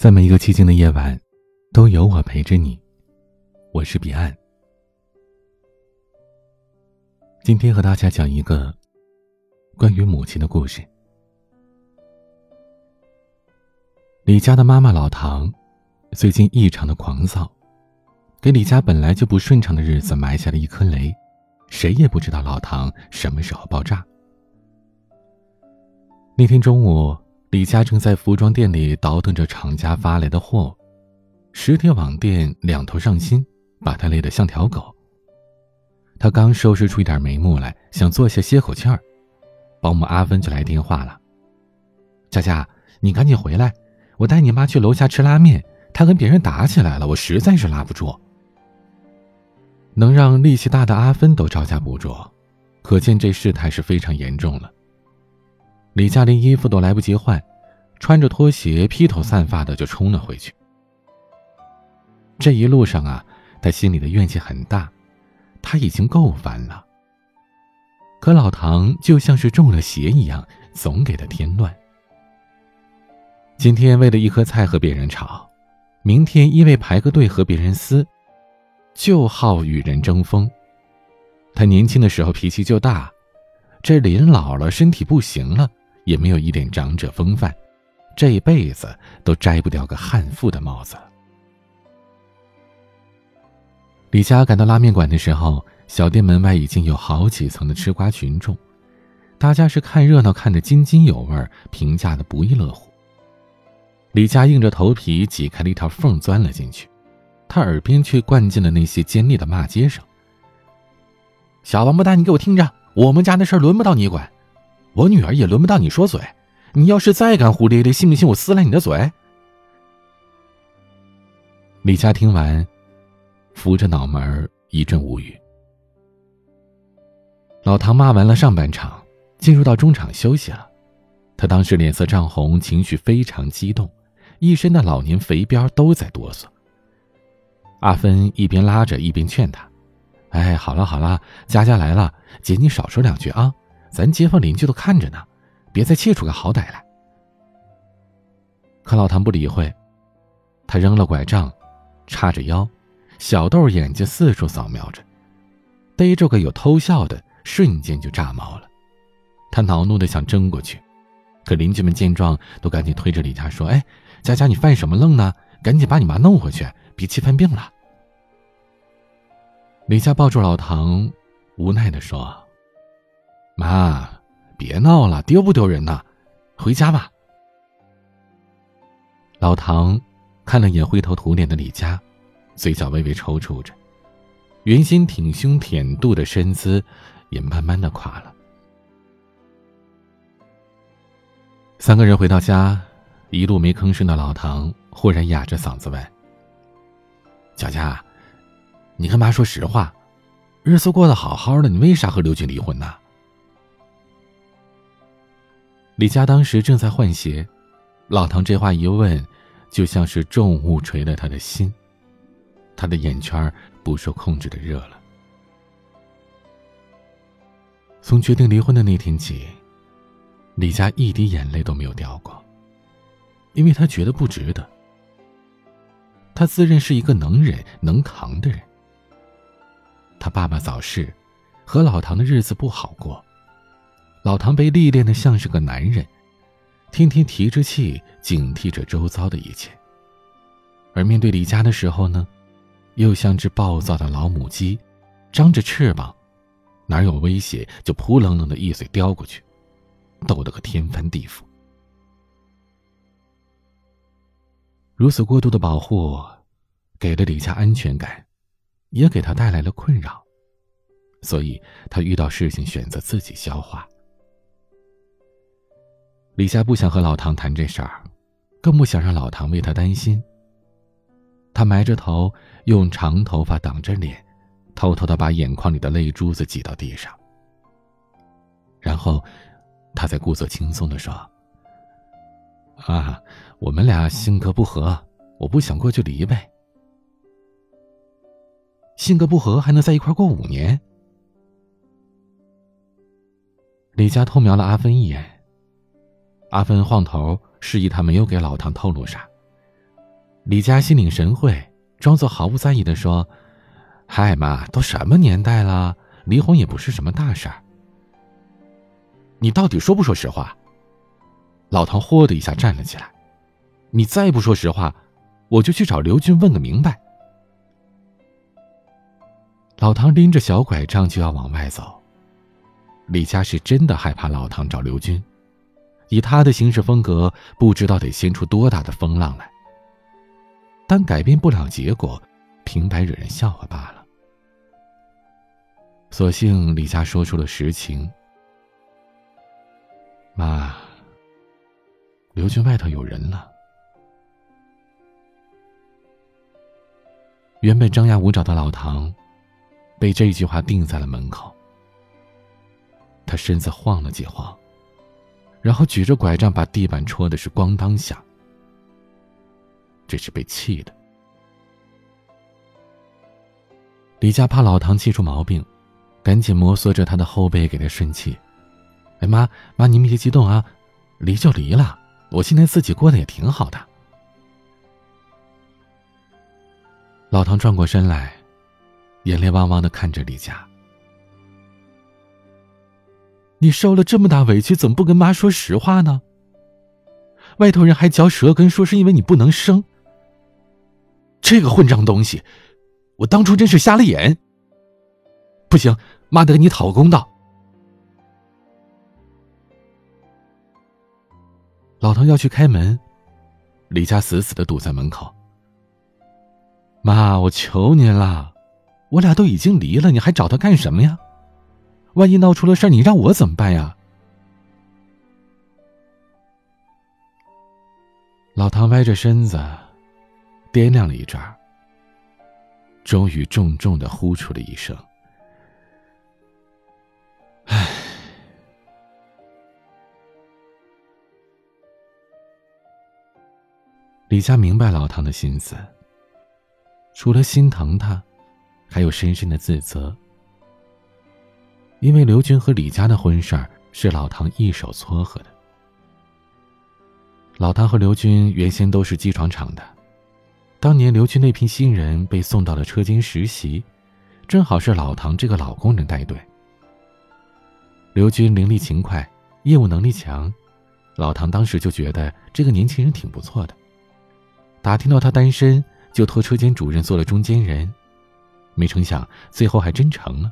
在每一个寂静的夜晚，都有我陪着你。我是彼岸。今天和大家讲一个关于母亲的故事。李家的妈妈老唐，最近异常的狂躁，给李家本来就不顺畅的日子埋下了一颗雷。谁也不知道老唐什么时候爆炸。那天中午。李佳正在服装店里倒腾着厂家发来的货，实体网店两头上心，把他累得像条狗。他刚收拾出一点眉目来，想坐下歇口气儿，保姆阿芬就来电话了：“佳佳，你赶紧回来，我带你妈去楼下吃拉面，她跟别人打起来了，我实在是拉不住。”能让力气大的阿芬都招架不住，可见这事态是非常严重了。李佳连衣服都来不及换，穿着拖鞋披头散发的就冲了回去。这一路上啊，他心里的怨气很大，他已经够烦了。可老唐就像是中了邪一样，总给他添乱。今天为了一颗菜和别人吵，明天因为排个队和别人撕，就好与人争锋。他年轻的时候脾气就大，这临老了身体不行了。也没有一点长者风范，这一辈子都摘不掉个悍妇的帽子。李佳赶到拉面馆的时候，小店门外已经有好几层的吃瓜群众，大家是看热闹看得津津有味，评价的不亦乐乎。李佳硬着头皮挤开了一条缝钻了进去，他耳边却灌进了那些尖利的骂街声：“小王八蛋，你给我听着，我们家的事轮不到你管。”我女儿也轮不到你说嘴，你要是再敢胡咧咧，信不信我撕烂你的嘴？李佳听完，扶着脑门一阵无语。老唐骂完了上半场，进入到中场休息了。他当时脸色涨红，情绪非常激动，一身的老年肥膘都在哆嗦。阿芬一边拉着一边劝他：“哎，好了好了，佳佳来了，姐你少说两句啊。”咱街坊邻居都看着呢，别再气出个好歹来。可老唐不理会，他扔了拐杖，叉着腰，小豆眼睛四处扫描着，逮着个有偷笑的，瞬间就炸毛了。他恼怒的想争过去，可邻居们见状都赶紧推着李佳说：“哎，佳佳，你犯什么愣呢？赶紧把你妈弄回去，别气犯病了。”李佳抱住老唐，无奈的说。妈，别闹了，丢不丢人呐？回家吧。老唐看了眼灰头土脸的李佳，嘴角微微抽搐着，原先挺胸挺肚的身姿也慢慢的垮了。三个人回到家，一路没吭声的老唐忽然哑着嗓子问：“佳佳，你跟妈说实话，日子过得好好的，你为啥和刘军离婚呢？”李佳当时正在换鞋，老唐这话一问，就像是重物锤了他的心，他的眼圈不受控制的热了。从决定离婚的那天起，李佳一滴眼泪都没有掉过，因为他觉得不值得。他自认是一个能忍能扛的人。他爸爸早逝，和老唐的日子不好过。老唐被历练的像是个男人，天天提着气，警惕着周遭的一切。而面对李佳的时候呢，又像只暴躁的老母鸡，张着翅膀，哪有威胁就扑棱棱的一嘴叼过去，逗得个天翻地覆。如此过度的保护，给了李佳安全感，也给他带来了困扰，所以他遇到事情选择自己消化。李佳不想和老唐谈这事儿，更不想让老唐为他担心。他埋着头，用长头发挡着脸，偷偷的把眼眶里的泪珠子挤到地上。然后，他才故作轻松的说：“啊，我们俩性格不合，我不想过就离呗。性格不合还能在一块过五年？”李佳偷瞄了阿芬一眼。阿芬晃头示意他没有给老唐透露啥，李佳心领神会，装作毫不在意的说：“嗨妈，都什么年代了，离婚也不是什么大事儿。”你到底说不说实话？老唐豁的一下站了起来：“你再不说实话，我就去找刘军问个明白。”老唐拎着小拐杖就要往外走。李佳是真的害怕老唐找刘军，以他的行事风格，不知道得掀出多大的风浪来。但改变不了结果，平白惹人笑话罢了。索性李佳说出了实情：“妈，刘军外头有人了。”原本张牙舞爪的老唐，被这句话定在了门口。他身子晃了几晃，然后举着拐杖把地板戳的是咣当响。这是被气的。李佳怕老唐气出毛病，赶紧摩挲着他的后背给他顺气。哎妈妈，您别激动啊，离就离了，我现在自己过得也挺好的。老唐转过身来，眼泪汪汪的看着李佳：“你受了这么大委屈，怎么不跟妈说实话呢？外头人还嚼舌根，说是因为你不能生。”这个混账东西，我当初真是瞎了眼。不行，妈得给你讨个公道。老唐要去开门，李佳死死的堵在门口。妈，我求您了，我俩都已经离了，你还找他干什么呀？万一闹出了事你让我怎么办呀？老唐歪着身子。掂量了一阵儿，终于重重的呼出了一声：“唉。”李佳明白老唐的心思，除了心疼他，还有深深的自责。因为刘军和李佳的婚事儿是老唐一手撮合的。老唐和刘军原先都是机床厂的。当年刘军那批新人被送到了车间实习，正好是老唐这个老工人带队。刘军伶俐勤快，业务能力强，老唐当时就觉得这个年轻人挺不错的。打听到他单身，就托车间主任做了中间人，没成想最后还真成了。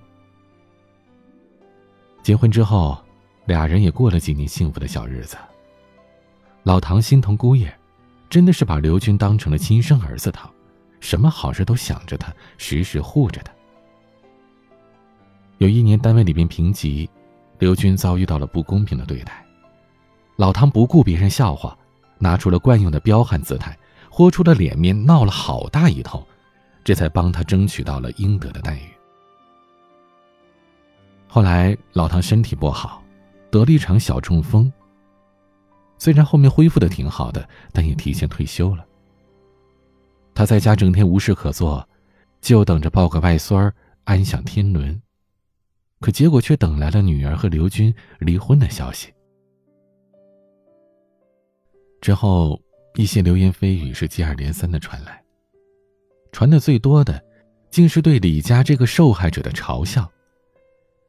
结婚之后，俩人也过了几年幸福的小日子。老唐心疼姑爷。真的是把刘军当成了亲生儿子疼，什么好事都想着他，时时护着他。有一年单位里边评级，刘军遭遇到了不公平的对待，老唐不顾别人笑话，拿出了惯用的彪悍姿态，豁出了脸面，闹了好大一通，这才帮他争取到了应得的待遇。后来老唐身体不好，得了一场小中风。虽然后面恢复的挺好的，但也提前退休了。他在家整天无事可做，就等着抱个外孙儿安享天伦，可结果却等来了女儿和刘军离婚的消息。之后，一些流言蜚语是接二连三的传来，传的最多的，竟是对李家这个受害者的嘲笑。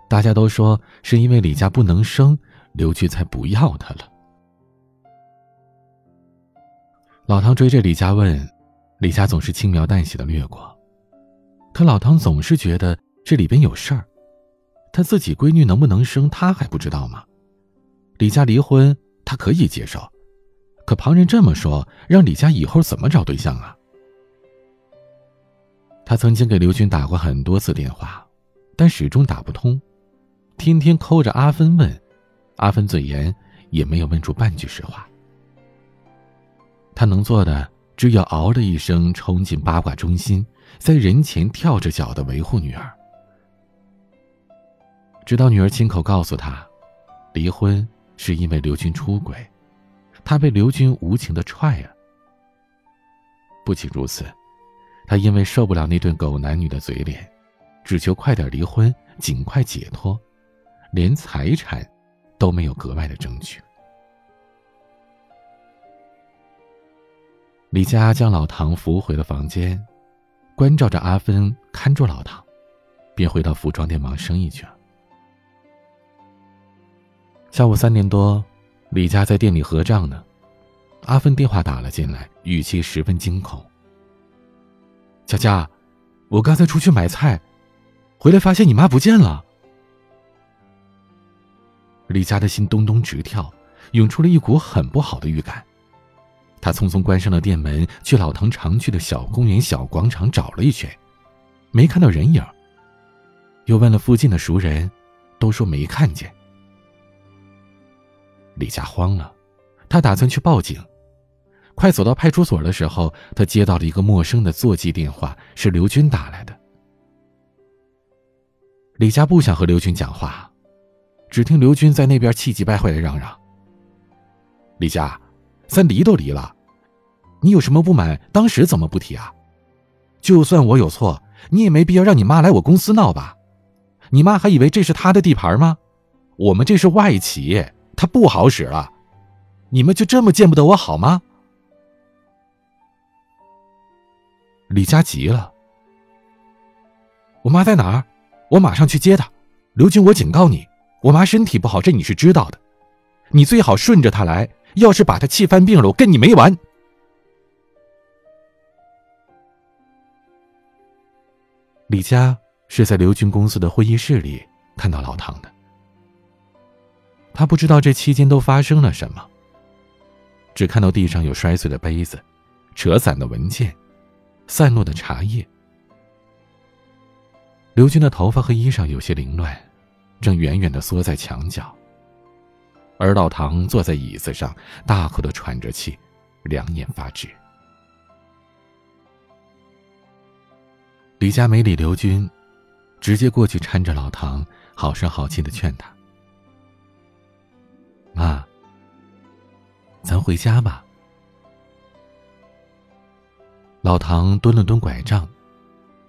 大家都说是因为李家不能生，刘军才不要他了。老唐追着李佳问，李佳总是轻描淡写的略过。可老唐总是觉得这里边有事儿，他自己闺女能不能生，他还不知道吗？李佳离婚，他可以接受，可旁人这么说，让李佳以后怎么找对象啊？他曾经给刘军打过很多次电话，但始终打不通，天天抠着阿芬问，阿芬嘴严，也没有问出半句实话。他能做的，只有嗷的一声冲进八卦中心，在人前跳着脚的维护女儿，直到女儿亲口告诉他，离婚是因为刘军出轨，他被刘军无情的踹了。不仅如此，他因为受不了那对狗男女的嘴脸，只求快点离婚，尽快解脱，连财产都没有格外的争取。李佳将老唐扶回了房间，关照着阿芬看住老唐，便回到服装店忙生意去了。下午三点多，李佳在店里核账呢，阿芬电话打了进来，语气十分惊恐：“佳佳，我刚才出去买菜，回来发现你妈不见了。”李佳的心咚咚直跳，涌出了一股很不好的预感。他匆匆关上了店门，去老唐常去的小公园、小广场找了一圈，没看到人影。又问了附近的熟人，都说没看见。李佳慌了，他打算去报警。快走到派出所的时候，他接到了一个陌生的座机电话，是刘军打来的。李佳不想和刘军讲话。只听刘军在那边气急败坏的嚷嚷：“李佳，咱离都离了，你有什么不满，当时怎么不提啊？就算我有错，你也没必要让你妈来我公司闹吧？你妈还以为这是她的地盘吗？我们这是外企，她不好使了，你们就这么见不得我好吗？”李佳急了：“我妈在哪儿？我马上去接她。刘军，我警告你。”我妈身体不好，这你是知道的。你最好顺着她来，要是把她气犯病了，我跟你没完。李佳是在刘军公司的会议室里看到老唐的。他不知道这期间都发生了什么，只看到地上有摔碎的杯子、扯散的文件、散落的茶叶。刘军的头发和衣裳有些凌乱。正远远的缩在墙角，而老唐坐在椅子上，大口的喘着气，两眼发直。李佳没理刘军，直接过去搀着老唐，好声好气的劝他：“妈，咱回家吧。”老唐蹲了蹲拐杖，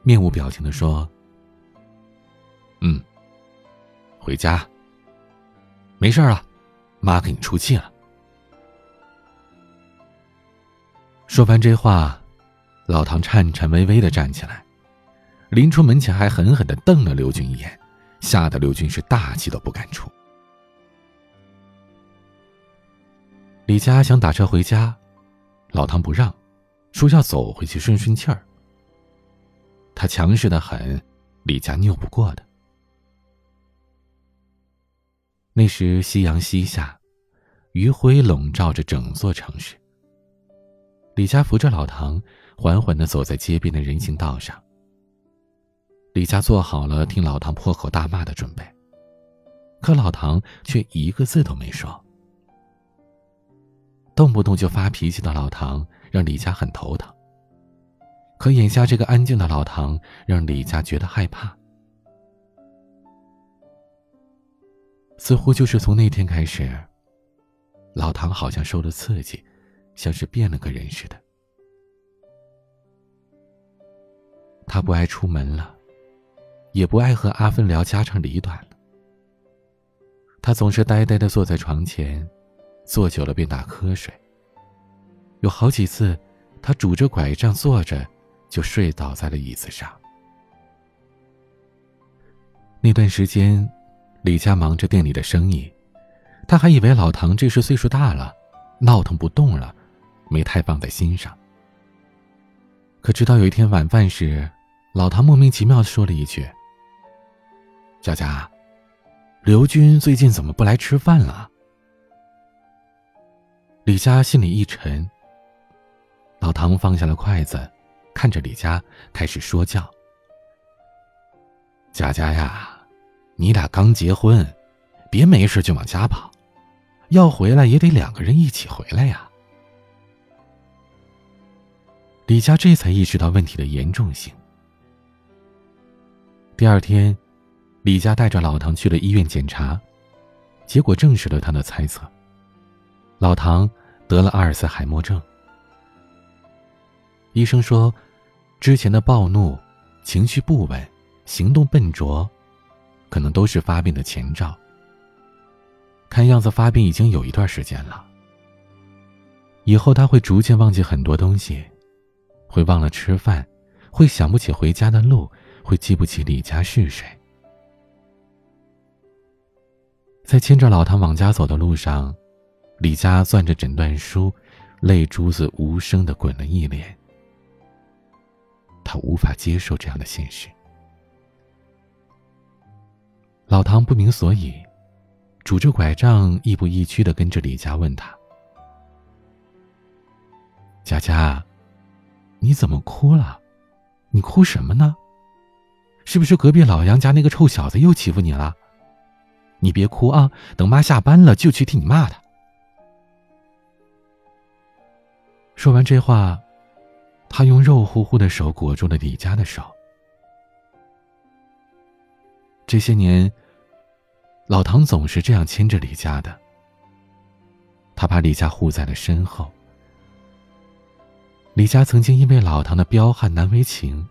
面无表情的说：“嗯。”回家。没事了，妈给你出气了。说完这话，老唐颤颤巍巍的站起来，临出门前还狠狠的瞪了刘军一眼，吓得刘军是大气都不敢出。李佳想打车回家，老唐不让，说要走回去顺顺气儿。他强势的很，李佳拗不过的。那时夕阳西下，余晖笼罩着整座城市。李佳扶着老唐，缓缓的走在街边的人行道上。李佳做好了听老唐破口大骂的准备，可老唐却一个字都没说。动不动就发脾气的老唐让李佳很头疼，可眼下这个安静的老唐让李佳觉得害怕。似乎就是从那天开始，老唐好像受了刺激，像是变了个人似的。他不爱出门了，也不爱和阿芬聊家长里短了。他总是呆呆的坐在床前，坐久了便打瞌睡。有好几次，他拄着拐杖坐着，就睡倒在了椅子上。那段时间。李佳忙着店里的生意，他还以为老唐这时岁数大了，闹腾不动了，没太放在心上。可直到有一天晚饭时，老唐莫名其妙的说了一句：“佳佳，刘军最近怎么不来吃饭了？”李佳心里一沉。老唐放下了筷子，看着李佳，开始说教：“佳佳呀。”你俩刚结婚，别没事就往家跑，要回来也得两个人一起回来呀。李佳这才意识到问题的严重性。第二天，李佳带着老唐去了医院检查，结果证实了他的猜测：老唐得了阿尔茨海默症。医生说，之前的暴怒、情绪不稳、行动笨拙。可能都是发病的前兆。看样子发病已经有一段时间了。以后他会逐渐忘记很多东西，会忘了吃饭，会想不起回家的路，会记不起李家是谁。在牵着老唐往家走的路上，李佳攥着诊断书，泪珠子无声的滚了一脸。他无法接受这样的现实。老唐不明所以，拄着拐杖，亦步亦趋的跟着李佳问他：“佳佳，你怎么哭了？你哭什么呢？是不是隔壁老杨家那个臭小子又欺负你了？你别哭啊，等妈下班了就去替你骂他。”说完这话，他用肉乎乎的手裹住了李佳的手。这些年。老唐总是这样牵着李家的，他把李家护在了身后。李家曾经因为老唐的彪悍难为情，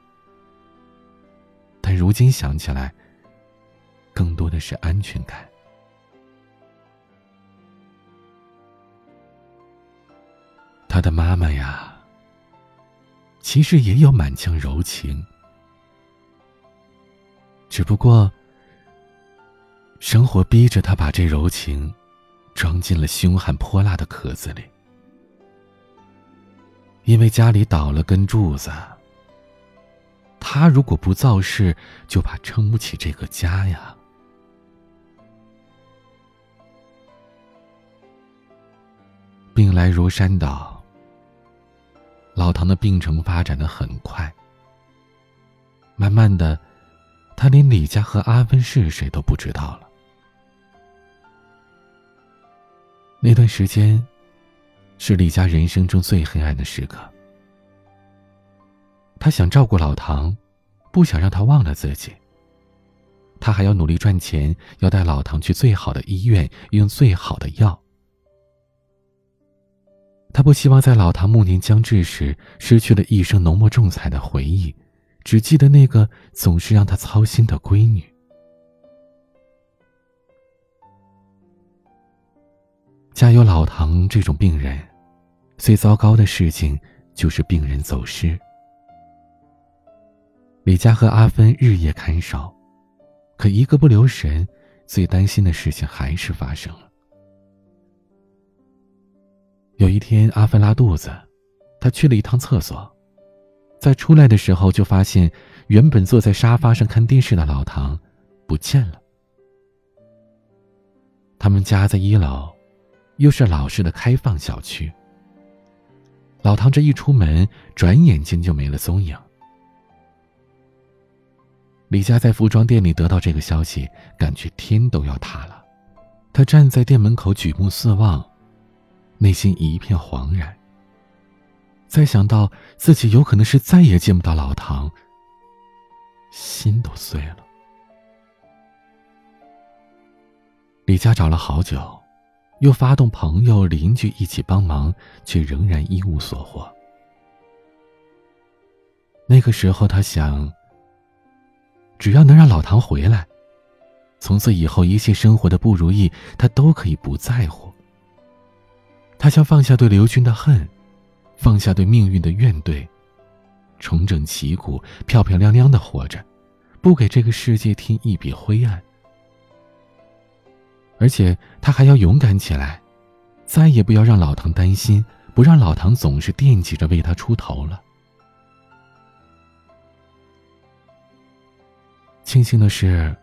但如今想起来，更多的是安全感。他的妈妈呀，其实也有满腔柔情，只不过。生活逼着他把这柔情，装进了凶悍泼辣的壳子里。因为家里倒了根柱子，他如果不造势，就怕撑不起这个家呀。病来如山倒，老唐的病程发展的很快。慢慢的，他连李家和阿芬是谁都不知道了。那段时间，是李家人生中最黑暗的时刻。他想照顾老唐，不想让他忘了自己。他还要努力赚钱，要带老唐去最好的医院，用最好的药。他不希望在老唐暮年将至时，失去了一生浓墨重彩的回忆，只记得那个总是让他操心的闺女。家有老唐这种病人，最糟糕的事情就是病人走失。李佳和阿芬日夜看守，可一个不留神，最担心的事情还是发生了。有一天，阿芬拉肚子，她去了一趟厕所，在出来的时候就发现，原本坐在沙发上看电视的老唐不见了。他们家在一楼。又是老式的开放小区。老唐这一出门，转眼间就没了踪影。李佳在服装店里得到这个消息，感觉天都要塌了。他站在店门口，举目四望，内心一片惶然。再想到自己有可能是再也见不到老唐，心都碎了。李佳找了好久。又发动朋友、邻居一起帮忙，却仍然一无所获。那个时候，他想：只要能让老唐回来，从此以后一切生活的不如意，他都可以不在乎。他想放下对刘军的恨，放下对命运的怨怼，重整旗鼓，漂漂亮亮的活着，不给这个世界添一笔灰暗。而且他还要勇敢起来，再也不要让老唐担心，不让老唐总是惦记着为他出头了。庆幸的是，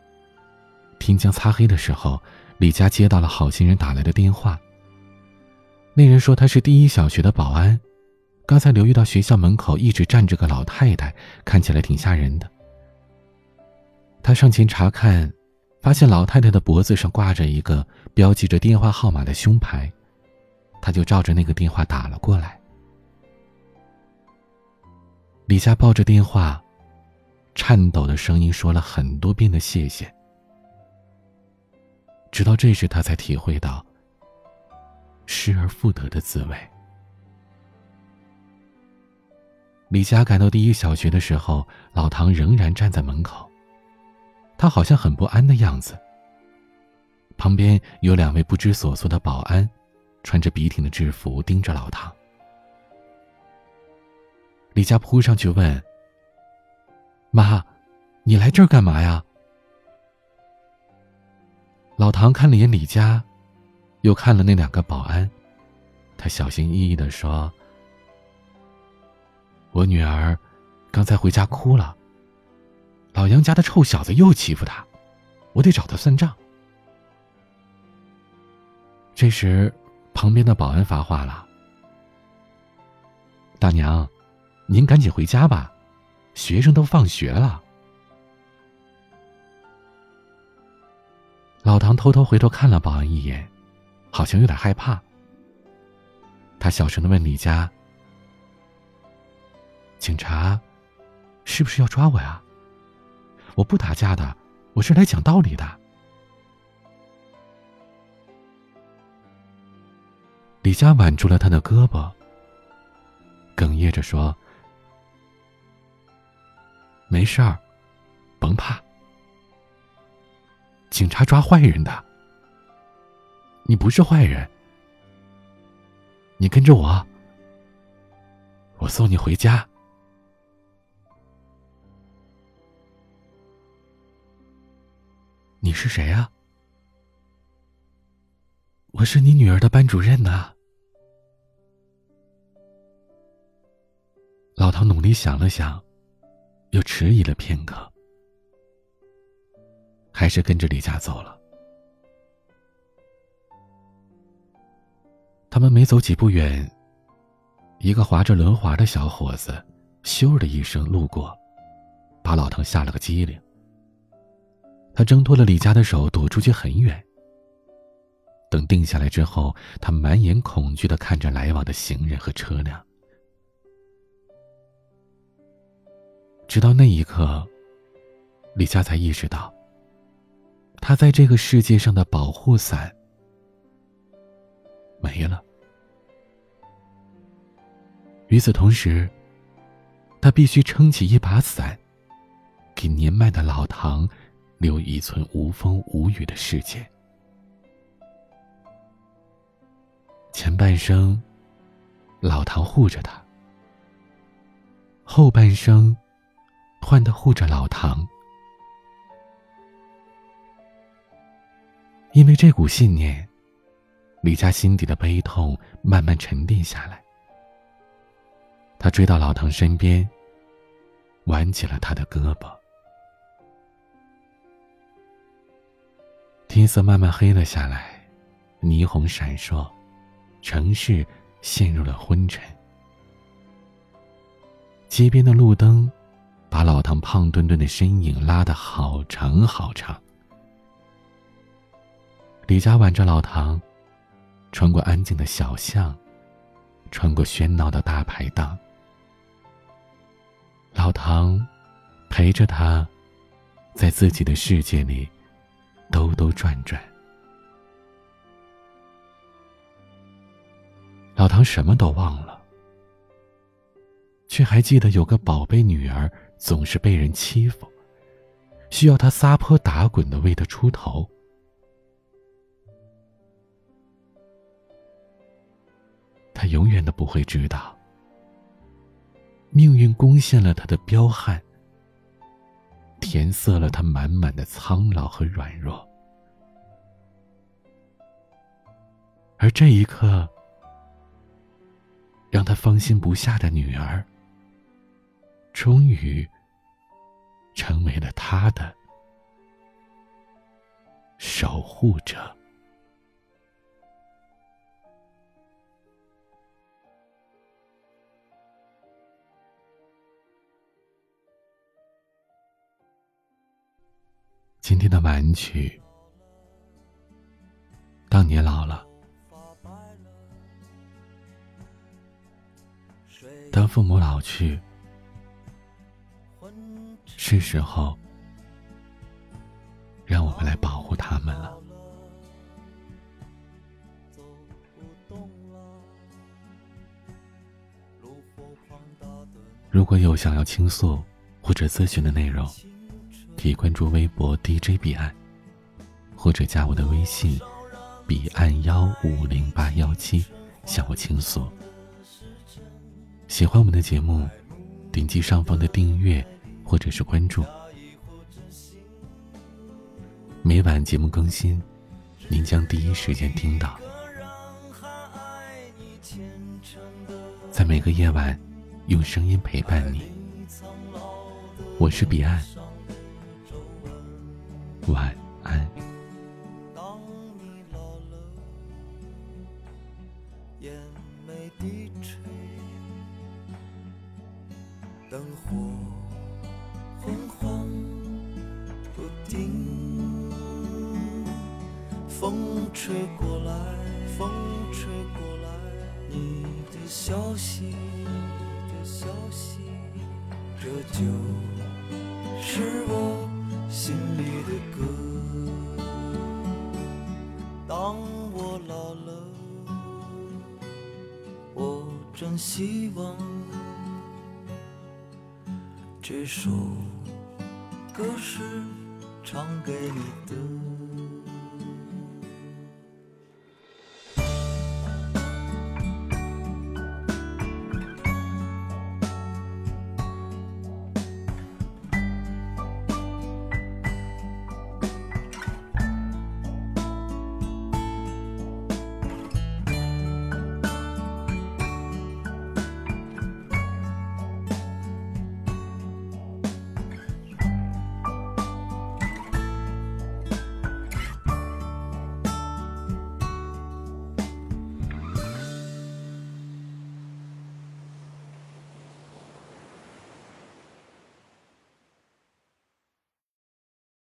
天将擦黑的时候，李佳接到了好心人打来的电话。那人说他是第一小学的保安，刚才留意到学校门口一直站着个老太太，看起来挺吓人的。他上前查看。发现老太太的脖子上挂着一个标记着电话号码的胸牌，他就照着那个电话打了过来。李佳抱着电话，颤抖的声音说了很多遍的谢谢，直到这时他才体会到失而复得的滋味。李佳赶到第一小学的时候，老唐仍然站在门口。他好像很不安的样子。旁边有两位不知所措的保安，穿着笔挺的制服盯着老唐。李佳扑上去问：“妈，你来这儿干嘛呀？”老唐看了眼李佳，又看了那两个保安，他小心翼翼的说：“我女儿刚才回家哭了，老杨家的臭小子又欺负他，我得找他算账。”这时，旁边的保安发话了：“大娘。”您赶紧回家吧，学生都放学了。老唐偷偷回头看了保安一眼，好像有点害怕。他小声的问李佳：“警察是不是要抓我呀？我不打架的，我是来讲道理的。”李佳挽住了他的胳膊，哽咽着说。没事儿，甭怕。警察抓坏人的，你不是坏人。你跟着我，我送你回家。你是谁啊？我是你女儿的班主任呢。老唐努力想了想。又迟疑了片刻，还是跟着李佳走了。他们没走几步远，一个划着轮滑的小伙子“咻”的一声路过，把老唐吓了个机灵。他挣脱了李佳的手，躲出去很远。等定下来之后，他满眼恐惧的看着来往的行人和车辆。直到那一刻，李佳才意识到，他在这个世界上的保护伞没了。与此同时，他必须撑起一把伞，给年迈的老唐留一寸无风无雨的世界。前半生，老唐护着他；后半生，换的护着老唐，因为这股信念，李家心底的悲痛慢慢沉淀下来。他追到老唐身边，挽起了他的胳膊。天色慢慢黑了下来，霓虹闪烁，城市陷入了昏沉。街边的路灯。把老唐胖墩墩的身影拉得好长好长。李佳挽着老唐，穿过安静的小巷，穿过喧闹的大排档。老唐陪着他，在自己的世界里兜兜转转。老唐什么都忘了，却还记得有个宝贝女儿。总是被人欺负，需要他撒泼打滚的为他出头。他永远都不会知道，命运攻陷了他的彪悍，填塞了他满满的苍老和软弱。而这一刻，让他放心不下的女儿。终于成为了他的守护者。今天的晚曲，当你老了，当父母老去。是时候，让我们来保护他们了。如果有想要倾诉或者咨询的内容，可以关注微博 DJ 彼岸，或者加我的微信彼岸幺五零八幺七向我倾诉。喜欢我们的节目。点击上方的订阅或者是关注。每晚节目更新，您将第一时间听到。在每个夜晚，用声音陪伴你。我是彼岸，晚安。这首歌是唱给你的。